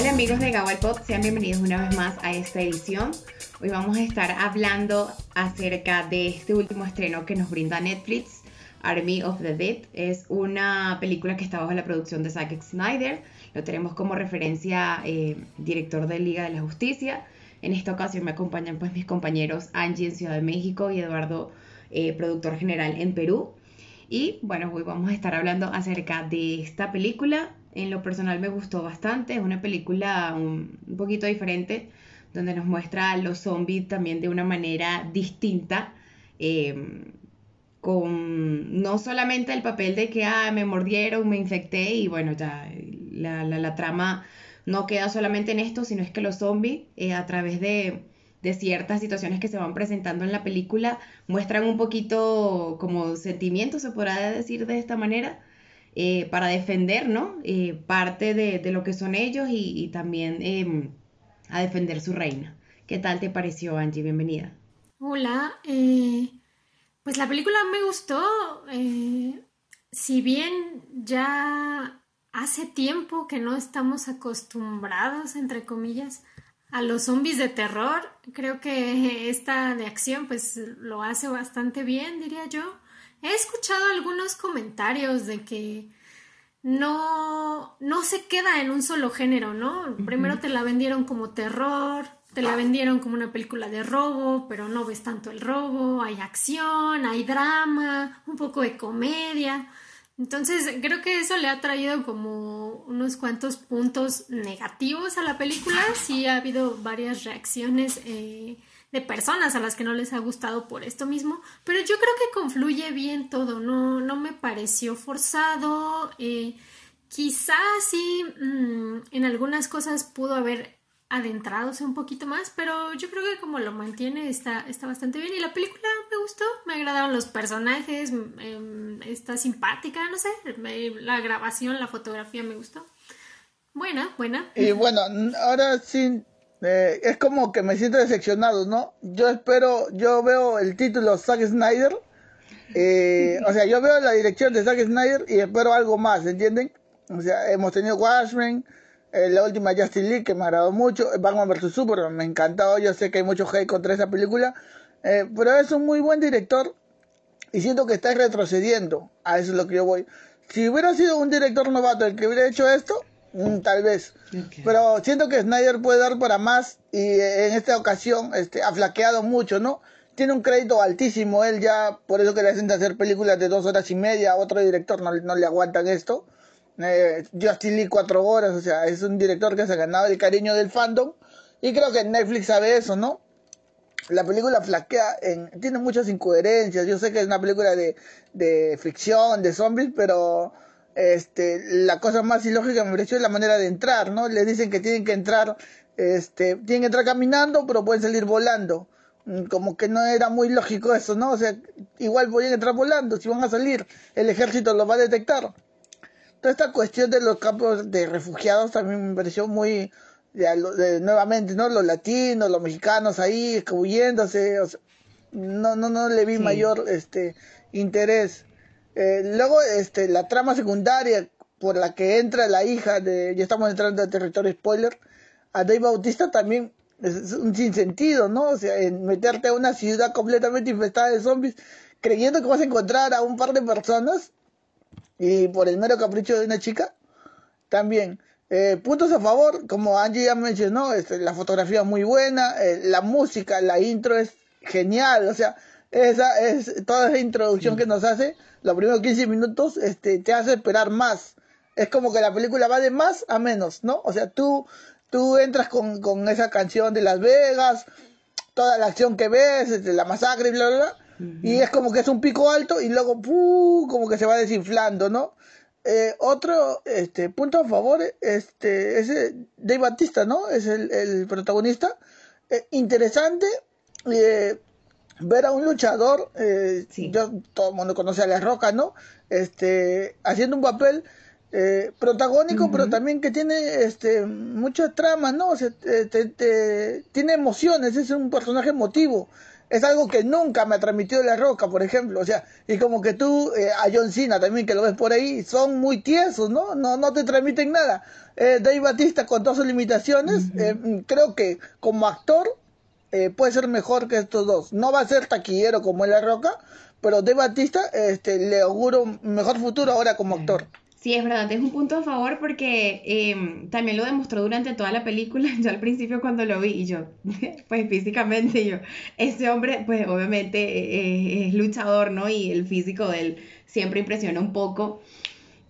Hola amigos de Gawal Pop, sean bienvenidos una vez más a esta edición. Hoy vamos a estar hablando acerca de este último estreno que nos brinda Netflix, Army of the Dead. Es una película que está bajo la producción de Zack Snyder. Lo tenemos como referencia eh, director de Liga de la Justicia. En esta ocasión me acompañan pues mis compañeros Angie en Ciudad de México y Eduardo, eh, productor general en Perú. Y bueno, hoy vamos a estar hablando acerca de esta película. En lo personal me gustó bastante. Es una película un, poquito diferente, donde nos muestra a los zombies también de una manera distinta. Eh, con no solamente el papel de que ah, me mordieron, me infecté y bueno, ya la, la, trama no queda solamente en esto, sino es que los zombies eh, a través de, de, ciertas situaciones que se van presentando en la película muestran un poquito como sentimientos, se podrá decir de esta manera, eh, para defender, ¿no? Eh, parte de, de, lo que son ellos y, y también em, a defender su reina. ¿Qué tal te pareció, Angie? Bienvenida. Hola, pues la película me gustó. Eh, si bien ya hace tiempo que no estamos acostumbrados, entre comillas, a los zombies de terror, creo que esta de acción pues lo hace bastante bien, diría yo. He escuchado algunos comentarios de que no, no se queda en un solo género, ¿no? Primero te la vendieron como terror, te la vendieron como una película de robo, pero no ves tanto el robo, hay acción, hay drama, un poco de comedia. Entonces creo que eso le ha traído como unos cuantos puntos negativos a la película. Sí ha habido varias reacciones eh, de personas a las que no les ha gustado por esto mismo, pero yo creo que confluye bien todo, no, no me pareció forzado. Eh, quizás sí mm, en algunas cosas pudo haber adentrados un poquito más, pero yo creo que como lo mantiene está, está bastante bien y la película me gustó, me agradaron los personajes, em, está simpática, no sé, la grabación, la fotografía me gustó. Buena, buena. Y bueno, ahora sí, eh, es como que me siento decepcionado, ¿no? Yo espero, yo veo el título Zack Snyder, eh, o sea, yo veo la dirección de Zack Snyder y espero algo más, ¿entienden? O sea, hemos tenido Watchmen, eh, la última Justin League que me agradó mucho, Batman vs Superman me encantó, yo sé que hay mucho hate contra esa película, eh, pero es un muy buen director y siento que está retrocediendo, a eso es lo que yo voy. Si hubiera sido un director novato el que hubiera hecho esto, mm, tal vez, pero siento que Snyder puede dar para más y eh, en esta ocasión este, ha flaqueado mucho, ¿no? Tiene un crédito altísimo, él ya, por eso que le hacen hacer películas de dos horas y media, a otro director no, no le aguantan esto eh, Justin Lee cuatro horas, o sea, es un director que se ha ganado el cariño del fandom y creo que Netflix sabe eso, ¿no? La película flaquea, en, tiene muchas incoherencias, yo sé que es una película de, de ficción, de zombies, pero este, la cosa más ilógica me pareció es la manera de entrar, ¿no? Les dicen que tienen que entrar, este, tienen que entrar caminando, pero pueden salir volando. Mm, como que no era muy lógico eso, ¿no? O sea, igual pueden entrar volando, si van a salir, el ejército los va a detectar toda esta cuestión de los campos de refugiados también me pareció muy de, nuevamente no los latinos los mexicanos ahí escabulléndose no no no le vi mayor este interés eh, luego este la trama secundaria por la que entra la hija de ya estamos entrando al territorio spoiler a Dave Bautista también es un sinsentido, ¿no? O sea, en meterte a una ciudad completamente infestada de zombies creyendo que vas a encontrar a un par de personas y por el mero capricho de una chica, también. Eh, puntos a favor, como Angie ya mencionó, este, la fotografía es muy buena, eh, la música, la intro es genial, o sea, esa es toda esa introducción que nos hace, los primeros 15 minutos, este, te hace esperar más. Es como que la película va de más a menos, ¿no? O sea, tú, tú entras con, con esa canción de Las Vegas, toda la acción que ves, este, la masacre y bla, bla, bla y es como que es un pico alto y luego como que se va desinflando, ¿no? Eh, otro este, punto a favor este, es Dave Batista, ¿no? Es el, protagonista. Eh, interesante eh, ver a un luchador, yo, todo el mundo conoce a La Roca, ¿no? Este, haciendo un papel protagónico, pero también que tiene este, mucha trama, ¿no? O sea, tiene emociones, es un personaje emotivo. es algo que nunca me ha transmitido La Roca, por ejemplo. O sea, y como que tú, eh, a John Cena también, que lo ves por ahí, son muy tiesos, ¿no? No, no te transmiten nada. Eh, Dave Batista, con todas sus limitaciones, eh, creo que como actor eh, puede ser mejor que estos dos. No va a ser taquillero como La Roca, pero Dave Batista este, le auguro un mejor futuro ahora como actor. Sí, es verdad, es un punto a favor porque em, también lo demostró durante toda la película. Yo al principio cuando lo vi y yo, pues físicamente yo, ese hombre pues obviamente eh, es luchador, ¿no? Y el físico de él siempre impresiona un poco.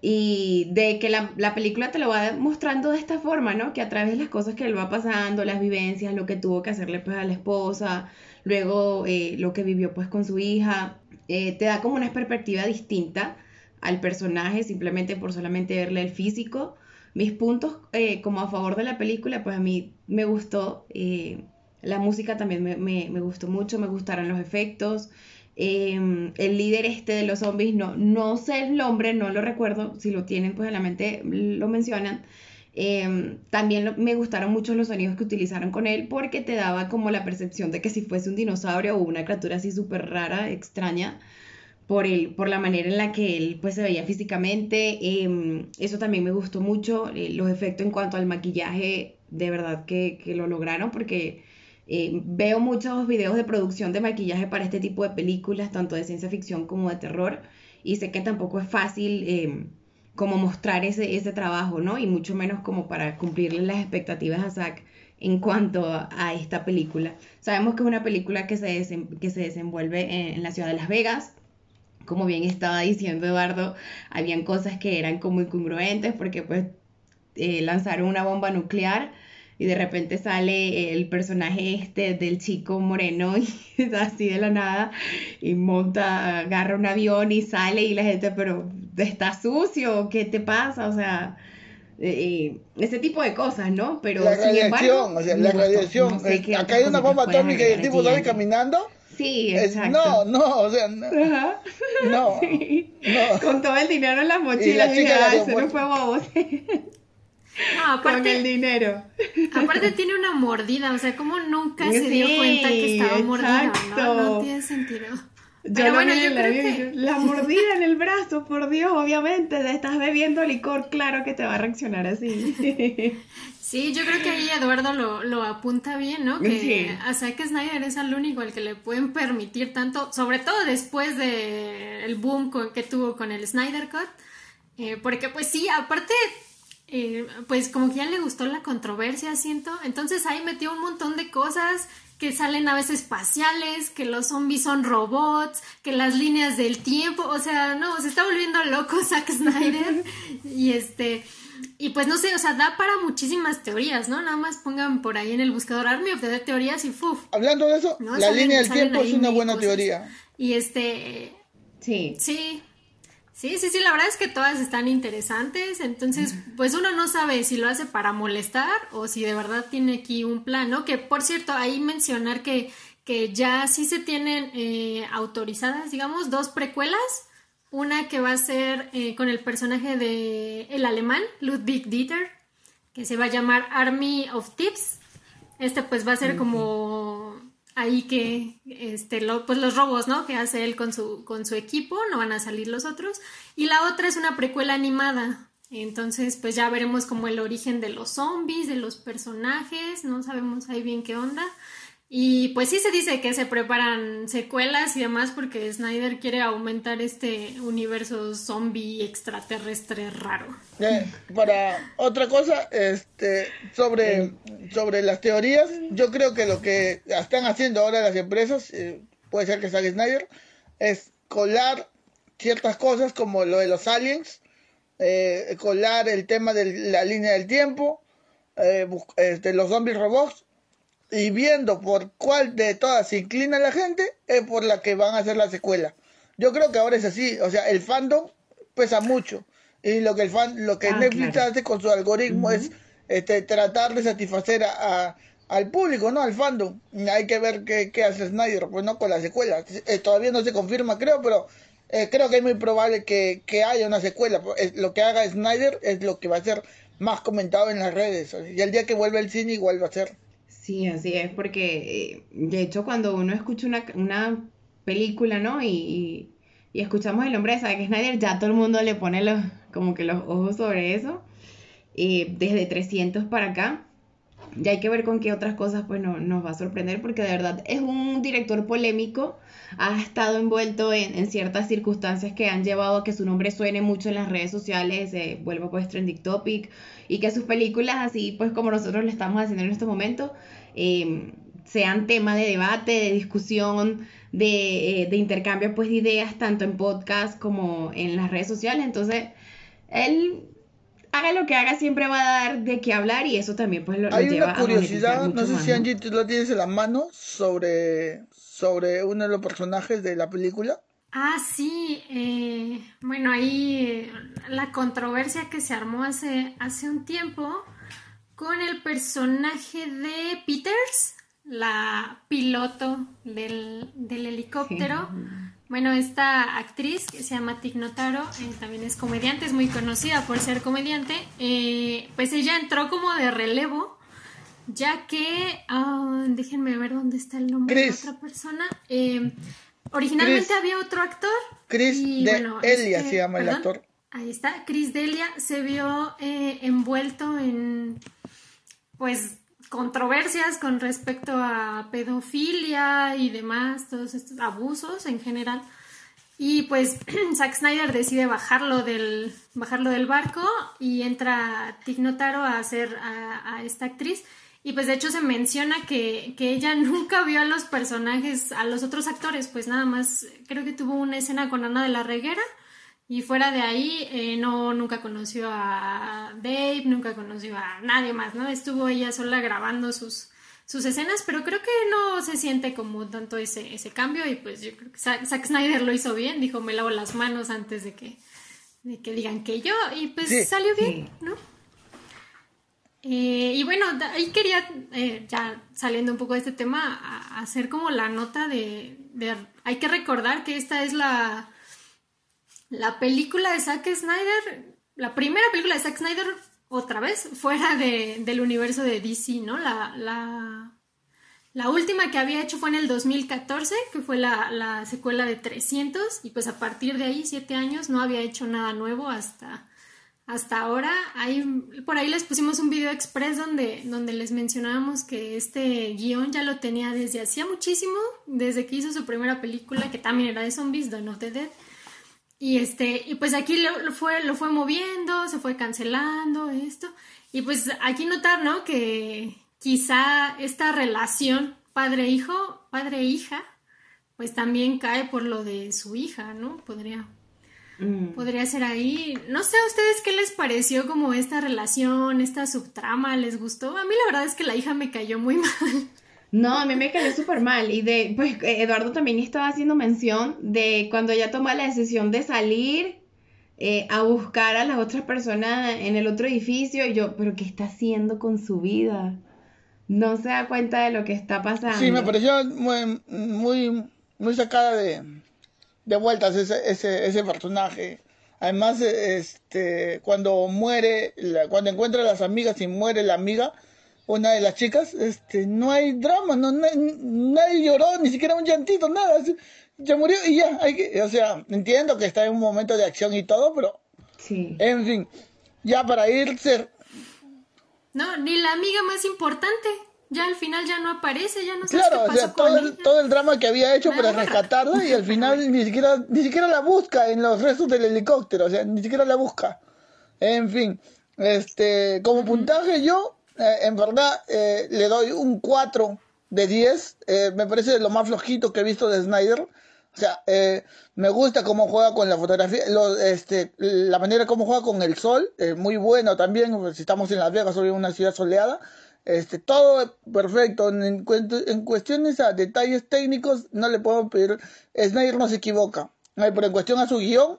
Y de que la, la película te lo va mostrando de esta forma, ¿no? Que a través de las cosas que él va pasando, las vivencias, lo que tuvo que hacerle pues a la esposa, luego eh, lo que vivió pues con su hija, eh, te da como una perspectiva distinta al personaje simplemente por solamente verle el físico. Mis puntos eh, como a favor de la película, pues a mí me gustó, la música también me, me, me, gustó mucho, me gustaron los efectos. Eh, el líder este de los zombies, no, no sé el nombre, no lo recuerdo, si lo tienen pues en la mente lo mencionan. Eh, también me gustaron mucho los sonidos que utilizaron con él porque te daba como la percepción de que si fuese un dinosaurio o una criatura así súper rara, extraña, por, el, por la manera en la que él pues se veía físicamente. Eh, eso también me gustó mucho. Eh, los efectos en cuanto al maquillaje, de verdad que, que lo lograron porque eh, veo muchos videos de producción de maquillaje para este tipo de películas, tanto de ciencia ficción como de terror. Y sé que tampoco es fácil eh, como mostrar ese, ese trabajo, ¿no? Y mucho menos como para cumplirle las expectativas a Zack en cuanto a, esta película. Sabemos que es una película que se, que se desenvuelve en, en la ciudad de Las Vegas, como bien estaba diciendo Eduardo, habían cosas que eran como incongruentes porque pues eh, lanzaron una bomba nuclear y de repente sale el personaje este del chico moreno y así de la nada y monta, agarra un avión y sale y la gente, pero está sucio, ¿qué te pasa? O sea, eh, ese tipo de cosas, ¿no? Pero la radiación, embargo, o sea, la radiación, no sé acá hay una bomba atómica y el tipo sale caminando Sí, exacto. No, no, o sea, no. Ajá. No, no. Con todo el dinero en las mochilas, y la dije, se no fue bobo. No, aparte, Con el dinero. Aparte tiene una mordida, o sea, como nunca se dio cuenta que estaba mordida, ¿no? No tiene sentido. Pero yo bueno, yo creo la, que... la mordida en el brazo, por Dios, obviamente, te estás bebiendo licor, claro que te va a reaccionar así. Sí, yo creo que ahí Eduardo lo, lo apunta bien, ¿no? Que sí. a Zack Snyder es el único al que le pueden permitir tanto, sobre todo después de el boom con, que tuvo con el Snyder Cut, eh, porque pues sí, aparte, eh, pues como que ya le gustó la controversia, siento, entonces ahí metió un montón de cosas que salen naves espaciales, que los zombies son robots, que las líneas del tiempo, o sea, no, se está volviendo loco Zack Snyder y este... Y pues no sé, o sea, da para muchísimas teorías, ¿no? Nada más pongan por ahí en el buscador Army of the teorías y ¡fuf! Hablando de eso, ¿no? la salen, línea del tiempo es una buena cosas. teoría. Y este... Sí. Sí. Sí, sí, sí, la verdad es que todas están interesantes, entonces pues uno no sabe si lo hace para molestar o si de verdad tiene aquí un plan, ¿no? Que por cierto, ahí mencionar que, que ya sí se tienen eh, autorizadas, digamos, dos precuelas, una que va a ser eh, con el personaje de el alemán, Ludwig Dieter, que se va a llamar Army of Tips. Este pues va a ser como ahí que este lo, pues los robos, ¿no? Que hace él con su con su equipo, no van a salir los otros. Y la otra es una precuela animada. Entonces, pues ya veremos como el origen de los zombies, de los personajes, no sabemos ahí bien qué onda. Y pues sí se dice que se preparan secuelas y demás porque Snyder quiere aumentar este universo zombie extraterrestre raro. Eh, para otra cosa, este, sobre, sobre las teorías, yo creo que lo que están haciendo ahora las empresas, eh, puede ser que salga Snyder, es colar ciertas cosas como lo de los aliens, eh, colar el tema de la línea del tiempo, eh, este, los zombies robots y viendo por cuál de todas se inclina la gente, es por la que van a hacer la secuela. Yo creo que ahora es así, o sea, el fandom pesa mucho. Y lo que el fan, lo que ah, Netflix claro. hace con su algoritmo uh -huh. es este, tratar de satisfacer a, a, al público, ¿no? Al fandom. Hay que ver qué, qué hace Snyder, pues no con la secuela. Eh, todavía no se confirma, creo, pero eh, creo que es muy probable que, que haya una secuela. Lo que haga Snyder es lo que va a ser más comentado en las redes. Y el día que vuelva el cine igual va a ser. Sí, así es, porque eh, de hecho cuando uno escucha una, una película, ¿no? Y, y, escuchamos el nombre de Zack Snyder, ya todo el mundo le pone los, como que los ojos sobre eso. Eh, desde 300 para acá. Ya hay que ver con qué otras cosas pues no, nos va a sorprender porque de verdad es un director polémico, ha estado envuelto en, ciertas circunstancias que han llevado a que su nombre suene mucho en las redes sociales, eh, vuelvo pues trending topic y que sus películas así pues como nosotros lo estamos haciendo en este momento em, sean tema de debate, de discusión, de, eh, de intercambio pues de ideas tanto en podcast como en las redes sociales. Entonces, él haga lo que haga, siempre va a dar de qué hablar y eso también pues lo, Hay una curiosidad, no sé si Angie tú lo tienes en la mano, sobre, sobre uno de los personajes de la película. Ah, sí, eh, bueno, ahí eh, la controversia que se armó hace, hace un tiempo con el personaje de Peters, la piloto del, helicóptero. Bueno, esta actriz que se llama Tig Notaro, eh, también es comediante, es muy conocida por ser comediante, eh, pues ella entró como de relevo, ya que, ah, déjenme ver dónde está el nombre de otra persona. Eh, originalmente había otro actor. Chris Delia este, se llama el actor. Ahí está, Chris Delia se vio envuelto en, pues, controversias con respecto a pedofilia y demás, todos estos abusos en general. Y pues Zack Snyder decide bajarlo del, bajarlo del barco y entra Tig Notaro a hacer a, esta actriz. Y pues de hecho se menciona que, que, ella nunca vio a los personajes, a los otros actores, pues nada más creo que tuvo una escena con Ana de la Reguera y fuera de ahí, eh, no, nunca conoció a Dave, nunca conoció a nadie más, ¿no? Estuvo ella sola grabando sus, sus escenas, pero creo que no se siente como tanto ese, ese cambio y pues yo creo que Zack Snyder lo hizo bien, dijo me lavo las manos antes de que, de que digan que yo y pues salió bien, ¿no? Eh, y bueno, ahí quería, eh, ya saliendo un poco de este tema, hacer como la nota de, de, hay que recordar que esta es la la película de Zack Snyder, la primera película de Zack Snyder, otra vez, fuera de, del universo de DC, ¿no? La, la, última que había hecho fue en el 2014, que fue la, la, secuela de 300, y pues a partir de ahí, siete años, no había hecho nada nuevo hasta, hasta ahora. Ahí, por ahí les pusimos un video express donde, donde les mencionábamos que este guion ya lo tenía desde hacía muchísimo, desde que hizo su primera película, que también era de zombies, Dawn of the Dead. Y este, y pues aquí lo, fue, lo fue moviendo, se fue cancelando esto. Y pues aquí notar, ¿no? Que quizá esta relación padre-hijo, padre-hija, pues también cae por lo de su hija, ¿no? Podría, mm. podría ser ahí. No sé a ustedes qué les pareció como esta relación, esta subtrama, ¿les gustó? A mí la verdad es que la hija me cayó muy mal. No, a mí me cayó súper mal. Y de, pues Eduardo también estaba haciendo mención de cuando ella toma la decisión de salir eh, a buscar a las otras personas en el otro edificio. Y yo, ¿pero qué está haciendo con su vida? No se da cuenta de lo que está pasando. Sí, me pareció muy, muy, muy sacada de, de vueltas ese, ese, ese personaje. Además, este, cuando muere, cuando encuentra a las amigas y muere la amiga, una de las chicas, este, no hay drama, no, nadie lloró, ni siquiera un llantito, nada, ya murió y ya, hay que, o sea, entiendo que está en un momento de acción y todo, pero, sí. en fin, ya para irse. No, ni la amiga más importante, ya al final ya no aparece, ya no sé claro, qué pasó o sea, todo, el, todo el drama que había hecho para rescatarla y al final ni siquiera, ni siquiera la busca en los restos del helicóptero, o sea, ni siquiera la busca. En fin, este, como puntaje yo eh, en verdad eh, le doy un 4 de 10. Eh, me parece lo más flojito que he visto de Snyder. O sea, me gusta cómo juega con la fotografía, este, la manera como juega con el sol, muy bueno también, si estamos en Las Vegas en una ciudad soleada, este, todo perfecto. En, en cuestiones a detalles técnicos, no le puedo pedir, Snyder no se equivoca. Pero en cuestión a su guion,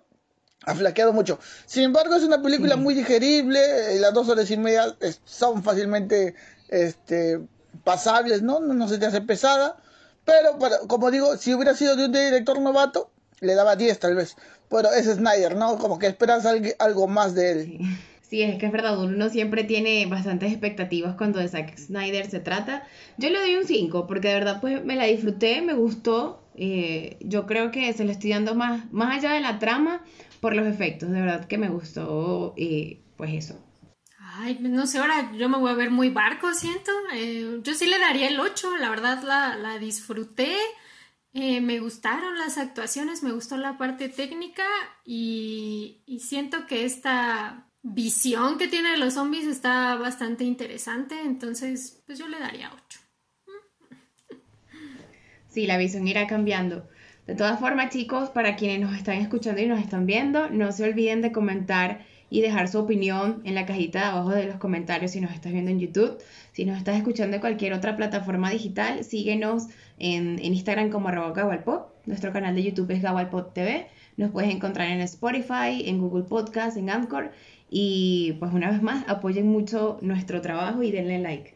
ha flaqueado mucho. Sin embargo, es una película muy digerible, eh, las dos horas y media son fácilmente este, pasables, ¿no? ¿no? se te hace pesada, pero como digo, si hubiera sido de un director novato, le daba 10 tal vez, pero es Snyder, ¿no? Como que esperas algo más de él. Sí, es que es verdad, uno siempre tiene bastantes expectativas cuando de Zack Snyder se trata. Yo le doy un 5 porque de verdad pues me la disfruté, me gustó. Eh, yo creo que se le estoy dando más, más allá de la trama por los efectos, de verdad que me gustó y pues eso. Ay, no sé, ahora yo me voy a ver muy barco, siento. Eh, yo sí le daría el 8, la verdad la, la disfruté. Eh, me gustaron las actuaciones, me gustó la parte técnica y, y siento que esta visión que tiene de los zombies está bastante interesante, entonces pues yo le daría 8. Sí, la visión irá cambiando. De todas formas, chicos, para quienes nos están escuchando y nos están viendo, no se olviden de comentar y dejar su opinión en la cajita de abajo de los comentarios si nos estás viendo en YouTube. Si nos estás escuchando en cualquier otra plataforma digital, síguenos en, Instagram como Gawalpod. Nuestro canal de YouTube es Gawalpod TV. Nos puedes encontrar en Spotify, en Google Podcast, en Anchor y pues una vez más, apoyen mucho nuestro trabajo y denle like.